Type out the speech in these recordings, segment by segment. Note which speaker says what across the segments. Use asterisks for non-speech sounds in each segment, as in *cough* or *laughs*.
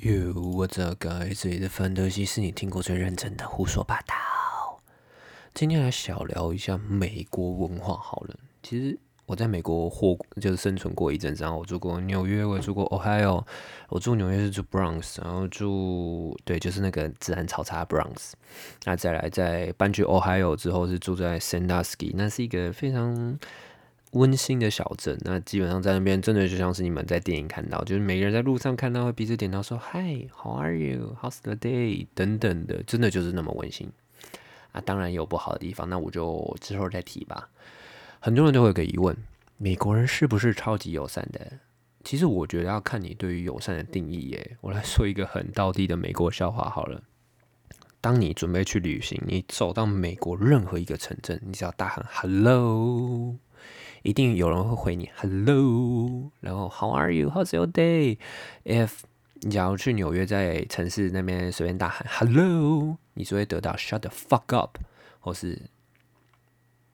Speaker 1: Yo, what's up, guys？这里的范德西是你听过最认真的胡说八道。今天来小聊一下美国文化好了。其实我在美国活就是生存过一阵子，然后我住过纽约，我也住过 Ohio。我住纽约是住 Bronx，然后住对，就是那个治安超差 Bronx。那再来在搬去 Ohio 之后是住在 Sandusky，那是一个非常。温馨的小镇，那基本上在那边真的就像是你们在电影看到，就是每个人在路上看到会彼此点头说 “Hi，How are you？How's the day？” 等等的，真的就是那么温馨啊。当然有不好的地方，那我就之后再提吧。很多人都会有个疑问：美国人是不是超级友善的？其实我觉得要看你对于友善的定义耶。我来说一个很道地的美国笑话好了。当你准备去旅行，你走到美国任何一个城镇，你只要大喊 “Hello”。一定有人会回你 “hello”，然后 “how are you? How's your day?” If 你假如去纽约，在城市那边随便大喊 “hello”，你就会得到 “shut the fuck up” 或是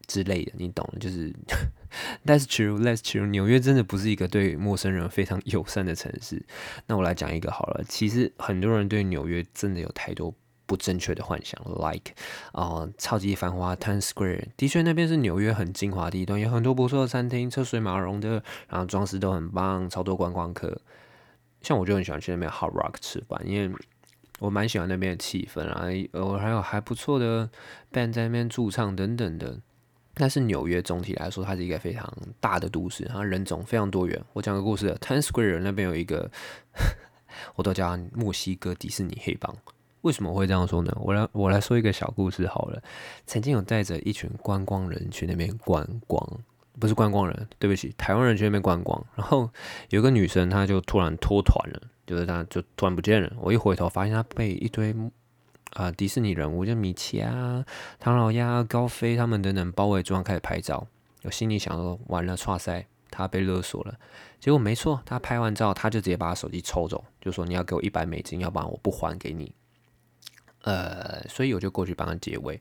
Speaker 1: 之类的，你懂就是 *laughs* That's true, that's true。纽约真的不是一个对陌生人非常友善的城市。那我来讲一个好了，其实很多人对纽约真的有太多。不正确的幻想，like 啊，超级繁华 Times Square，的确那边是纽约很精华的地段，有很多不错的餐厅，车水马龙的，然后装饰都很棒，超多观光客。像我就很喜欢去那边 Hot Rock 吃饭，因为我蛮喜欢那边的气氛啊，呃，还有还不错的 band 在那边驻唱等等的。但是纽约总体来说，它是一个非常大的都市，它人种非常多元。我讲个故事，Times Square 那边有一个，*laughs* 我都叫墨西哥迪士尼黑帮。为什么会这样说呢？我来我来说一个小故事好了。曾经有带着一群观光人去那边观光，不是观光人，对不起，台湾人去那边观光。然后有个女生，她就突然脱团了，就是她就突然不见了。我一回头发现她被一堆啊迪士尼人物，就米奇啊、唐老鸭、高飞他们等等包围住，开始拍照。我心里想说，完了，哇塞，她被勒索了。结果没错，她拍完照，她就直接把手机抽走，就说你要给我一百美金，要不然我不还给你。呃，所以我就过去帮他解围，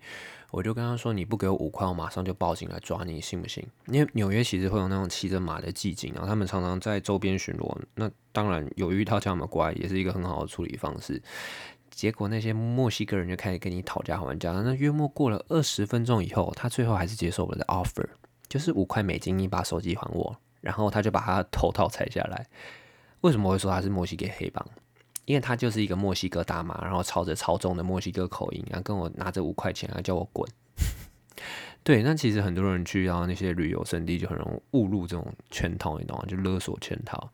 Speaker 1: 我就跟他说：“你不给我五块，我马上就报警来抓你，信不信？”因为纽约其实会有那种骑着马的寂静，然后他们常常在周边巡逻。那当然有遇到这样的怪，也是一个很好的处理方式。结果那些墨西哥人就开始跟你讨价还价。那约莫过了二十分钟以后，他最后还是接受了的 offer，就是五块美金，你把手机还我。然后他就把他的头套拆下来。为什么会说他是墨西哥黑帮？因为他就是一个墨西哥大妈，然后操着超重的墨西哥口音，然后跟我拿着五块钱，然后叫我滚。*laughs* 对，那其实很多人去到那些旅游胜地，就很容易误入这种圈套，你懂吗？就勒索圈套。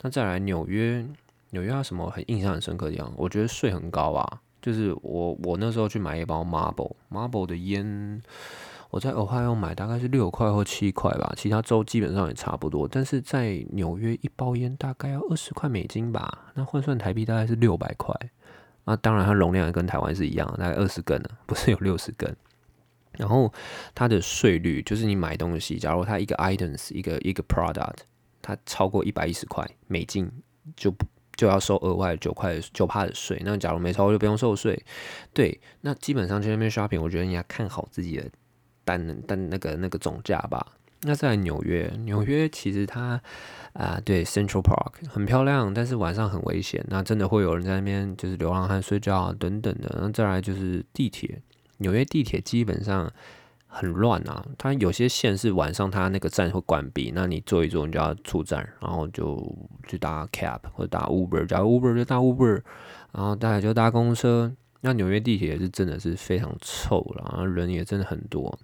Speaker 1: 那再来纽约，纽约有什么很印象很深刻的地方？我觉得税很高啊，就是我我那时候去买一包 Marble，Marble 的烟。我在俄亥俄买大概是六块或七块吧，其他州基本上也差不多。但是在纽约一包烟大概要二十块美金吧，那换算台币大概是六百块。那当然它容量也跟台湾是一样，大概二十根呢，不是有六十根。然后它的税率就是你买东西，假如它一个 items 一个一个 product 它超过一百一十块美金，就不就要收额外九块九帕的税。那假如没超过就不用收税。对，那基本上去那边 shopping，我觉得你要看好自己的。但但那个那个总价吧，那在纽约，纽约其实它啊，对 Central Park 很漂亮，但是晚上很危险，那真的会有人在那边就是流浪汉睡觉啊等等的。那再来就是地铁，纽约地铁基本上很乱啊，它有些线是晚上它那个站会关闭，那你坐一坐你就要出站，然后就去搭 cab 或者搭 Uber，假如 Uber 就搭 Uber，然后大家就搭公车。那纽约地铁是真的是非常臭了，然后人也真的很多。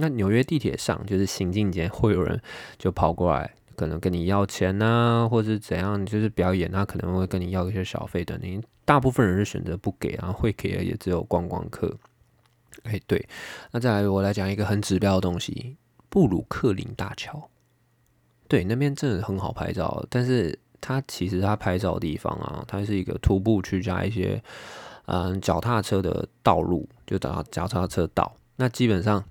Speaker 1: 那纽约地铁上就是行进间会有人就跑过来，可能跟你要钱呐，或者怎样，就是表演，他可能会跟你要一些小费的。你大部分人是选择不给，然后会给的也只有观光客。哎，对，那再来我来讲一个很指标的东西——布鲁克林大桥。对，那边真的很好拍照，但是它其实它拍照的地方啊，它是一个徒步区加一些嗯脚踏车的道路，就到脚踏车道。那基本上。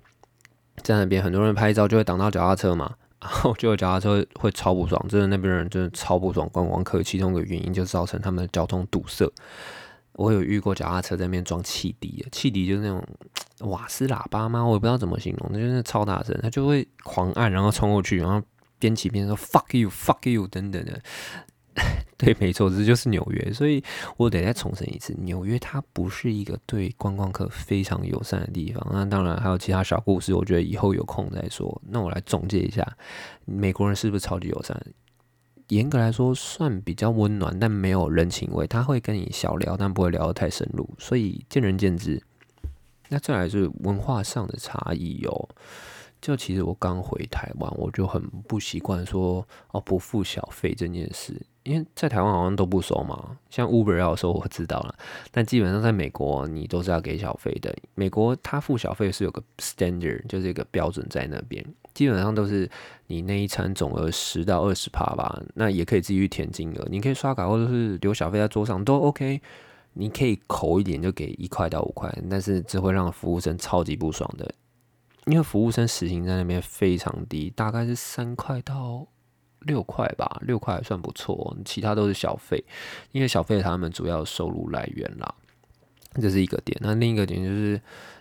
Speaker 1: 在那边很多人拍照就会挡到脚踏车嘛，然后就有脚踏车会超不爽，真的那边人真的超不爽。观光客其中一个原因就造成他们的交通堵塞。我有遇过脚踏车在那边装汽笛，汽笛就是那种瓦斯喇叭吗？我也不知道怎么形容，那就是超大声，他就会狂按，然后冲过去，然后边骑边说 “fuck you, fuck you” 等等的。*laughs* 对，没错，这就是纽约。所以我得再重申一次，纽约它不是一个对观光客非常友善的地方。那当然还有其他小故事，我觉得以后有空再说。那我来总结一下，美国人是不是超级友善？严格来说，算比较温暖，但没有人情味。他会跟你小聊，但不会聊得太深入，所以见仁见智。那再来是文化上的差异哦。就其实我刚回台湾，我就很不习惯说哦不付小费这件事，因为在台湾好像都不收嘛。像 Uber 要收我知道了，但基本上在美国你都是要给小费的。美国他付小费是有个 standard，就是一个标准在那边，基本上都是你那一餐总额十到二十趴吧。那也可以自己去填金额，你可以刷卡或者是留小费在桌上都 OK。你可以扣一点就给一块到五块，但是这会让服务生超级不爽的。因为服务生时薪在那边非常低，大概是三块到六块吧，六块还算不错，其他都是小费，因为小费他们主要收入来源啦，这是一个点。那另一个点就是。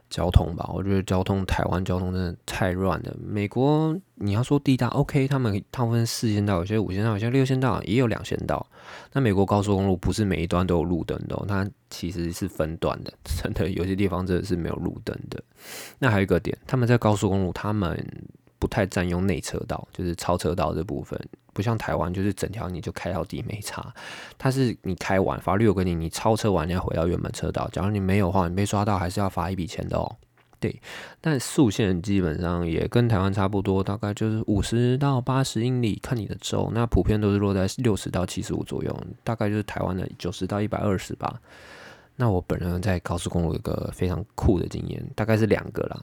Speaker 1: 交通吧，我觉得交通台湾交通真的太乱了。美国你要说地大，OK，他们大部分四线道，有些五线道，有些六线道，也有两线道。那美国高速公路不是每一段都有路灯的，哦它其实是分段的，*laughs* 真的有些地方真的是没有路灯的。那还有一个点，他们在高速公路，他们。不太占用内车道，就是超车道这部分，不像台湾，就是整条你就开到底没差。它是你开完，法律有规定，你超车完你要回到原本车道。假如你没有话，你被抓到还是要罚一笔钱的哦。对，但速限基本上也跟台湾差不多，大概就是五十到八十英里，看你的州。那普遍都是落在六十到七十五左右，大概就是台湾的九十到一百二十吧。那我本人在高速公路有个非常酷的经验，大概是两个啦。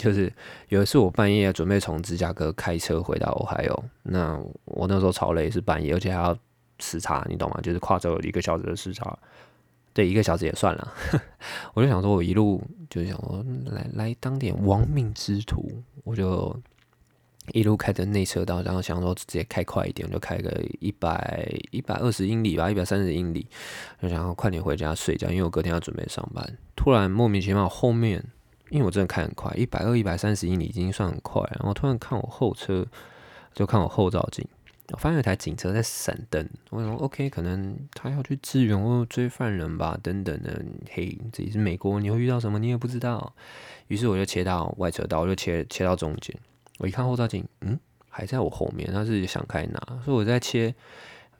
Speaker 1: 就是有一次我半夜准备从芝加哥开车回到俄亥俄，那我那时候超累，是半夜，而且还要时差，你懂吗？就是跨州一个小时的时差，对，一个小时也算了。*laughs* 我就想说，我一路就想说来来当点亡命之徒，我就一路开着内车道，然后想说直接开快一点，我就开个一百一百二十英里吧，一百三十英里，就想要快点回家睡觉，因为我隔天要准备上班。突然莫名其妙后面。因为我真的开很快，一百二、一百三十英里已经算很快。然后突然看我后车，就看我后照镜，我发现有台警车在闪灯。我说 OK，可能他要去支援或追犯人吧，等等的。嘿，这里是美国，你会遇到什么你也不知道。于是我就切到外车道，我就切切到中间。我一看后照镜，嗯，还在我后面。他是想开哪？所以我在切，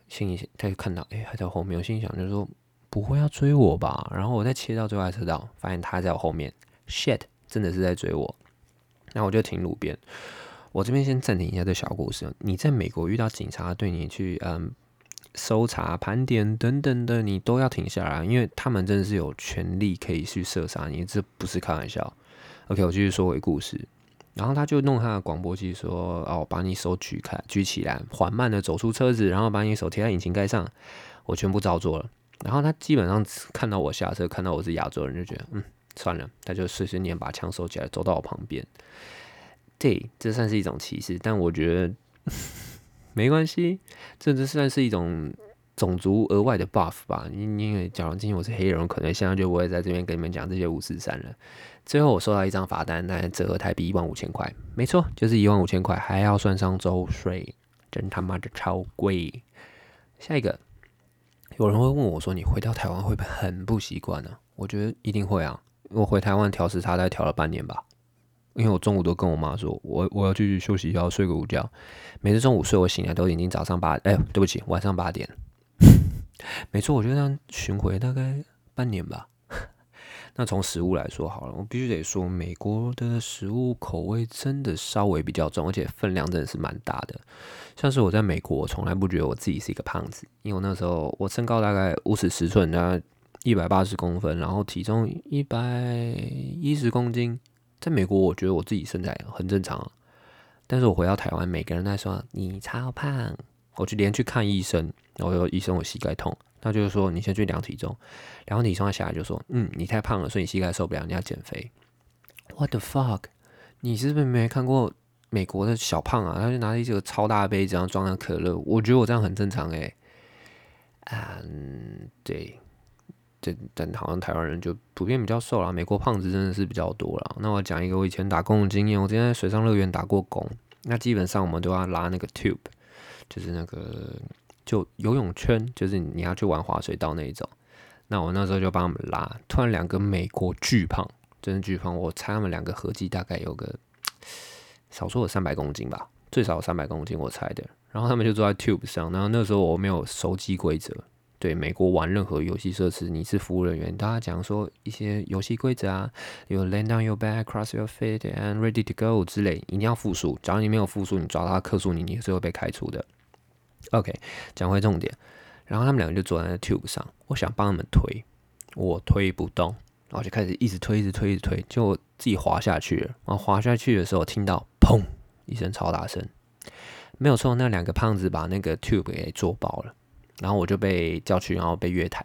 Speaker 1: 心里他就看到，哎，还在后面。我心想，就是说不会要追我吧？然后我再切到最外车道，发现他在我后面。shit，真的是在追我，然后我就停路边。我这边先暂停一下这小故事。你在美国遇到警察对你去嗯搜查、盘点等等的，你都要停下来，因为他们真的是有权利可以去射杀你，这不是开玩笑。OK，我继续说回故事。然后他就弄他的广播机说：“哦，把你手举开，举起来，缓慢的走出车子，然后把你手贴在引擎盖上。”我全部照做了。然后他基本上看到我下车，看到我是亚洲人，就觉得嗯。算了，他就随随便把枪收起来，走到我旁边。对，这算是一种歧视，但我觉得 *laughs* 没关系，这这算是一种种族额外的 buff 吧。因因为假如今天我是黑人，可能现在就不会在这边跟你们讲这些五四三了。最后我收到一张罚单，那折合台币一万五千块，没错，就是一万五千块，还要算上周税，真他妈的超贵。下一个，有人会问我说：“你回到台湾会不会很不习惯呢？”我觉得一定会啊。我回台湾调时差，大概调了半年吧。因为我中午都跟我妈说，我我要继续休息，要睡个午觉。每次中午睡，我醒来都已经早上八，哎，对不起，晚上八点。没错，我就这样巡回大概半年吧。*laughs* 那从食物来说好了，我必须得说，美国的食物口味真的稍微比较重，而且分量真的是蛮大的。像是我在美国，我从来不觉得我自己是一个胖子，因为我那时候我身高大概五尺十寸，那。一百八十公分，然后体重一百一十公斤，在美国我觉得我自己身材很正常，但是我回到台湾，每个人在说你超胖，我就连去看医生，然后医生我膝盖痛，他就是说你先去量体重，量完体重下来就说，嗯，你太胖了，所以你膝盖受不了，你要减肥。What the fuck？你是不是没看过美国的小胖啊？他就拿着一个超大的杯子，然后装了可乐，我觉得我这样很正常诶。嗯，对。这但好像台湾人就普遍比较瘦啦，美国胖子真的是比较多啦。那我讲一个我以前打工的经验，我之前在水上乐园打过工，那基本上我们都要拉那个 tube，就是那个就游泳圈，就是你要去玩滑水道那一种。那我那时候就帮他们拉，突然两个美国巨胖，真的巨胖，我猜他们两个合计大概有个少说有三百公斤吧，最少三百公斤我猜的。然后他们就坐在 tube 上，然后那时候我没有熟悉规则。对美国玩任何游戏设施，你是服务人员，大家讲说一些游戏规则啊，有 land on your back, cross your feet and ready to go 之类，一定要复述。假如你没有复述，你抓他克诉你，你是会被开除的。OK，讲回重点，然后他们两个就坐在那 tube 上，我想帮他们推，我推不动，然后就开始一直推，一直推，一直推，就自己滑下去了。然后滑下去的时候，听到砰一声超大声，没有错，那两个胖子把那个 tube 给做爆了。然后我就被叫去，然后被约谈。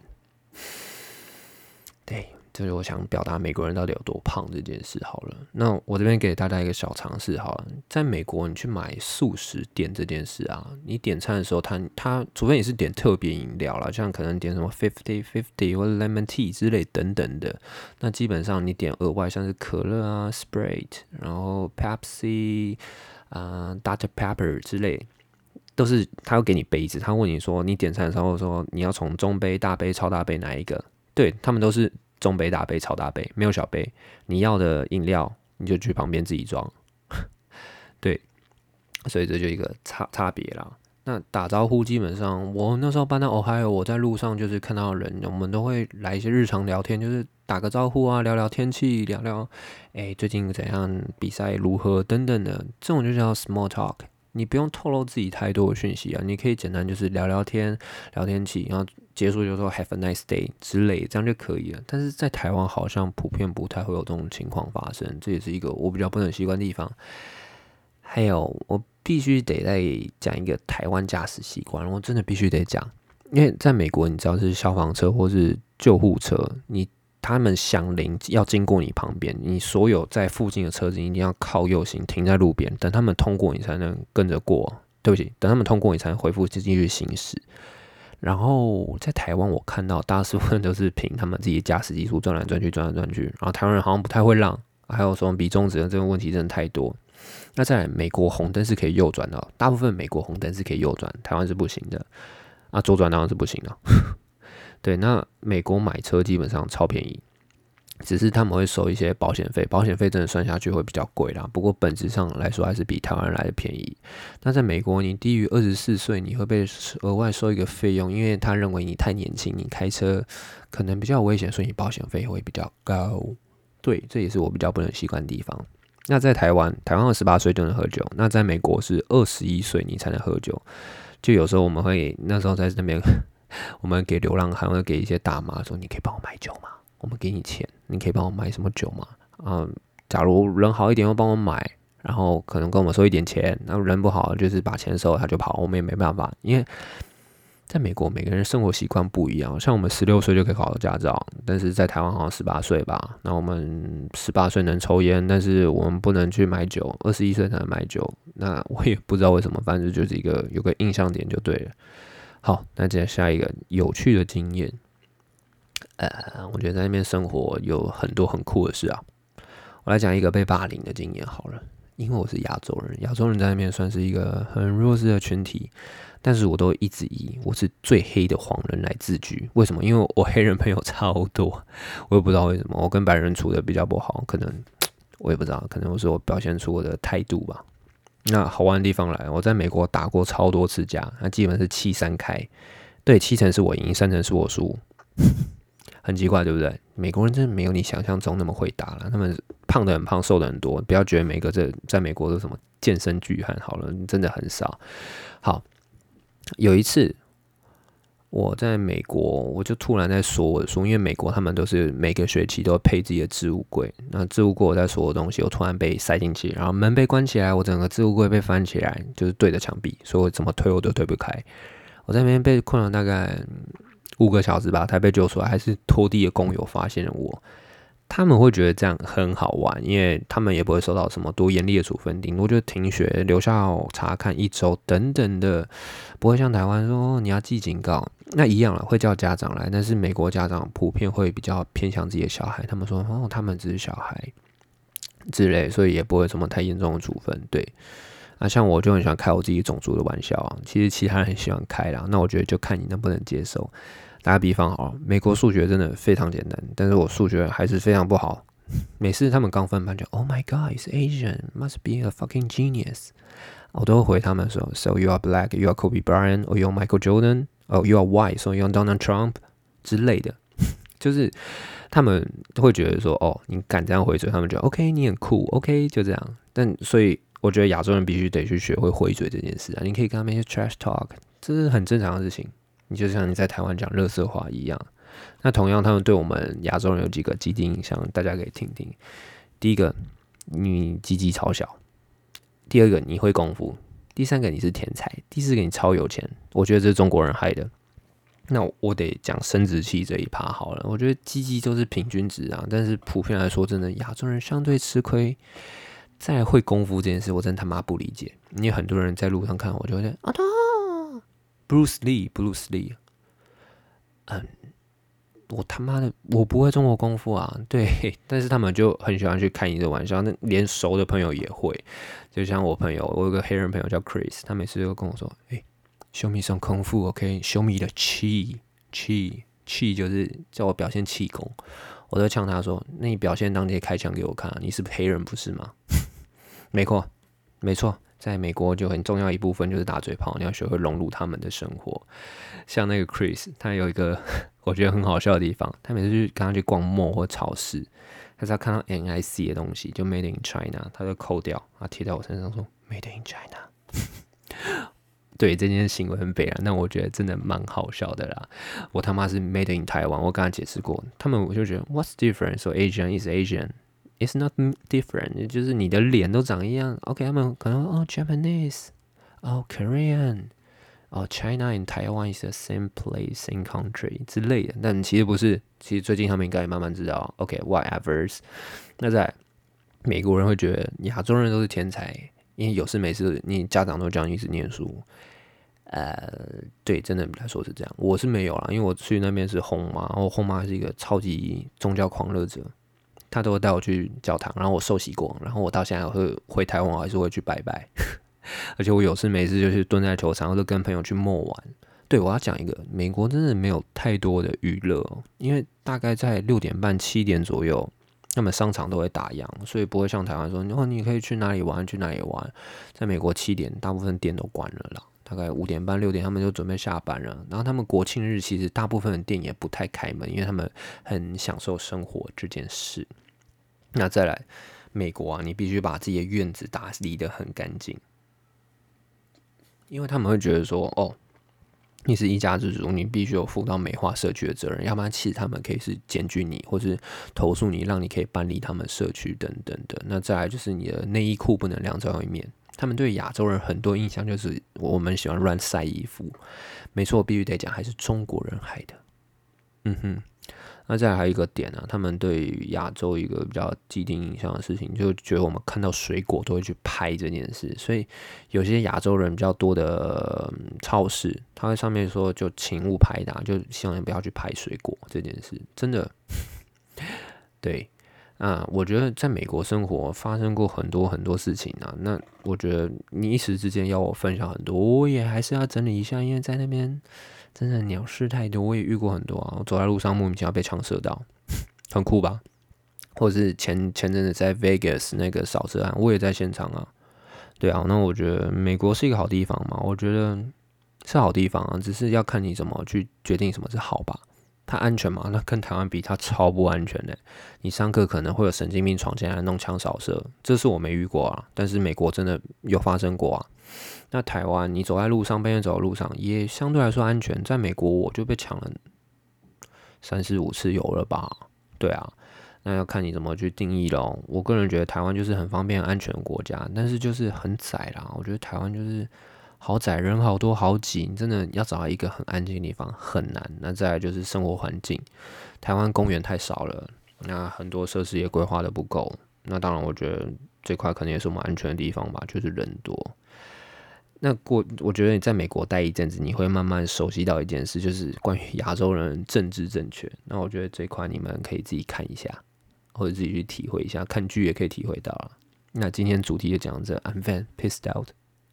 Speaker 1: 对，这是我想表达美国人到底有多胖这件事。好了，那我这边给大家一个小尝试，好了，在美国你去买素食店这件事啊，你点餐的时候，他他除非你是点特别饮料了，像可能点什么 fifty fifty 或者 lemon tea 之类等等的，那基本上你点额外像是可乐啊，Sprite，然后 Pepsi 啊，Dr Pepper 之类。都是他会给你杯子，他问你说你点餐的时候说你要从中杯、大杯、超大杯哪一个？对他们都是中杯、大杯、超大杯，没有小杯。你要的饮料你就去旁边自己装。*laughs* 对，所以这就一个差差别啦。那打招呼基本上，我那时候搬到 Ohio，我在路上就是看到人，我们都会来一些日常聊天，就是打个招呼啊，聊聊天气，聊聊哎最近怎样，比赛如何等等的，这种就叫 small talk。你不用透露自己太多的讯息啊，你可以简单就是聊聊天，聊天起，然后结束就说 Have a nice day 之类，这样就可以了。但是在台湾好像普遍不太会有这种情况发生，这也是一个我比较不能习惯的地方。还有，我必须得再讲一个台湾驾驶习惯，我真的必须得讲，因为在美国，你知道是消防车或是救护车，你。他们响铃要经过你旁边，你所有在附近的车子一定要靠右行停在路边，等他们通过你才能跟着过。对不起，等他们通过你才能恢复继续行驶。然后在台湾，我看到大部分都是凭他们自己驾驶技术转来转去，转来转去。然后台湾人好像不太会让，还有什么比中指的这个问题真的太多。那在美国红灯是可以右转的，大部分美国红灯是可以右转，台湾是不行的。啊，左转当然是不行的。对，那美国买车基本上超便宜，只是他们会收一些保险费，保险费真的算下去会比较贵啦。不过本质上来说还是比台湾来的便宜。那在美国，你低于二十四岁，你会被额外收一个费用，因为他认为你太年轻，你开车可能比较危险，所以你保险费会比较高。对，这也是我比较不能习惯的地方。那在台湾，台湾二十八岁就能喝酒，那在美国是二十一岁你才能喝酒。就有时候我们会那时候在那边。*laughs* 我们给流浪汉，或给一些大妈说：“你可以帮我买酒吗？我们给你钱，你可以帮我买什么酒吗？”嗯，假如人好一点，又帮我买，然后可能跟我们收一点钱；然后人不好，就是把钱收了他就跑，我们也没办法。因为在美国，每个人生活习惯不一样，像我们十六岁就可以考到驾照，但是在台湾好像十八岁吧。那我们十八岁能抽烟，但是我们不能去买酒，二十一岁才能买酒。那我也不知道为什么，反正就是一个有个印象点就对了。好，那接下一个有趣的经验，呃，我觉得在那边生活有很多很酷的事啊。我来讲一个被霸凌的经验好了，因为我是亚洲人，亚洲人在那边算是一个很弱势的群体，但是我都一直以我是最黑的黄人来自居。为什么？因为我黑人朋友超多，我也不知道为什么，我跟白人处的比较不好，可能 *tsk* 我也不知道，可能我是我表现出我的态度吧。那好玩的地方来，我在美国打过超多次架，那基本是七三开，对，七成是我赢，三成是我输，*laughs* 很奇怪，对不对？美国人真的没有你想象中那么会打了，他们胖的很胖，瘦的很多，不要觉得每个这在美国都什么健身巨汉，好了，真的很少。好，有一次。我在美国，我就突然在锁我的书，因为美国他们都是每个学期都配自己的置物柜。那置物柜我在锁的东西，我突然被塞进去，然后门被关起来，我整个置物柜被翻起来，就是对着墙壁，所以我怎么推我都推不开。我在那边被困了大概五个小时吧，才被救出来，还是拖地的工友发现了我。他们会觉得这样很好玩，因为他们也不会受到什么多严厉的处分，顶多就停学、留校查看一周等等的，不会像台湾说你要记警告，那一样了，会叫家长来。但是美国家长普遍会比较偏向自己的小孩，他们说哦，他们只是小孩之类，所以也不会什么太严重的处分。对，啊，像我就很喜欢开我自己种族的玩笑啊，其实其他人很喜欢开啦。那我觉得就看你能不能接受。打个比方哦，美国数学真的非常简单，但是我数学还是非常不好。每次他们刚分班就，Oh my God, is Asian, must be a fucking genius。我都会回他们说，So you are black, you are Kobe Bryant, or you are Michael Jordan, or you are white, so you are Donald Trump 之类的。就是他们会觉得说，哦，你敢这样回嘴，他们觉得 OK，你很酷，OK，就这样。但所以我觉得亚洲人必须得去学会回嘴这件事啊。你可以跟他们一些 trash talk，这是很正常的事情。你就像你在台湾讲乐色话一样，那同样他们对我们亚洲人有几个既定印象，大家可以听听。第一个，你鸡鸡超小；第二个，你会功夫；第三个，你是天才；第四个，你超有钱。我觉得这是中国人害的。那我得讲生殖器这一趴好了。我觉得鸡鸡都是平均值啊，但是普遍来说，真的亚洲人相对吃亏。在会功夫这件事，我真他妈不理解。因为很多人在路上看我，就会啊他。Bruce Lee，Bruce Lee，嗯，我他妈的我不会中国功夫啊，对，但是他们就很喜欢去开你的玩笑，那连熟的朋友也会，就像我朋友，我有个黑人朋友叫 Chris，他每次都跟我说，哎，show me some 功夫，OK，show me the 气气气，就是叫我表现气功，我都呛他说，那你表现当天开枪给我看，啊你是黑人不是吗？*laughs* 没错，没错。在美国就很重要一部分就是打嘴炮，你要学会融入他们的生活。像那个 Chris，他有一个 *laughs* 我觉得很好笑的地方，他每次去跟他去逛 mall 或超市，他只要看到 NIC 的东西，就 Made in China，他就扣掉，啊贴在我身上说 Made in China。*laughs* 对这件行为很悲然，但我觉得真的蛮好笑的啦。我他妈是 Made in 台湾我跟他解释过，他们我就觉得 What's different? So Asian is Asian. It's not different，就是你的脸都长一样。OK，他们可能哦，Japanese，哦，Korean，哦，China and Taiwan is the same place，same country 之类的。但其实不是，其实最近他们应该慢慢知道。OK，whatever。那在美国人会觉得亚洲人都是天才，因为有事没事，你家长都叫你一直念书。呃，对，真的来说是这样。我是没有啦，因为我去那边是红妈，然后红妈是一个超级宗教狂热者。他都会带我去教堂，然后我受洗过，然后我到现在会回台湾，还是会去拜拜。*laughs* 而且我有事没事就去蹲在球场，或者跟朋友去默玩。对我要讲一个，美国真的没有太多的娱乐，因为大概在六点半、七点左右，他们商场都会打烊，所以不会像台湾说，哦，你可以去哪里玩，去哪里玩。在美国七点，大部分店都关了啦。大概五点半、六点，他们就准备下班了。然后他们国庆日其实大部分的店也不太开门，因为他们很享受生活这件事。那再来，美国啊，你必须把自己的院子打理的很干净，因为他们会觉得说，哦，你是一家之主，你必须有负到美化社区的责任，要不然其实他们可以是检举你，或是投诉你，让你可以搬离他们社区等等的。那再来就是你的内衣裤不能晾在外面，他们对亚洲人很多印象就是我们喜欢乱晒衣服，没错，我必须得讲，还是中国人害的，嗯哼。那再还有一个点呢，他们对亚洲一个比较既定印象的事情，就觉得我们看到水果都会去拍这件事，所以有些亚洲人比较多的超市，他在上面说就请勿拍打，就希望你不要去拍水果这件事，真的，*laughs* 对，啊，我觉得在美国生活发生过很多很多事情啊，那我觉得你一时之间要我分享很多，我也还是要整理一下，因为在那边。真的鸟事太多，我也遇过很多啊。我走在路上莫名其妙被枪射到，*laughs* 很酷吧？或者是前前阵子在 Vegas 那个扫射案，我也在现场啊。对啊，那我觉得美国是一个好地方嘛？我觉得是好地方啊，只是要看你怎么去决定什么是好吧。它安全吗？那跟台湾比，它超不安全的。你上课可能会有神经病闯进来弄枪扫射，这是我没遇过啊。但是美国真的有发生过啊。那台湾，你走在路上，半夜走在路上，也相对来说安全。在美国，我就被抢了三四五次有了吧？对啊，那要看你怎么去定义咯。我个人觉得台湾就是很方便、安全的国家，但是就是很窄啦。我觉得台湾就是好窄，人好多好挤，真的要找到一个很安静的地方很难。那再来就是生活环境，台湾公园太少了，那很多设施也规划的不够。那当然，我觉得这块可能也是我们安全的地方吧，就是人多。那过，我觉得你在美国待一阵子，你会慢慢熟悉到一件事，就是关于亚洲人政治正确。那我觉得这块你们可以自己看一下，或者自己去体会一下，看剧也可以体会到了。那今天主题就讲这，I'm very pissed out。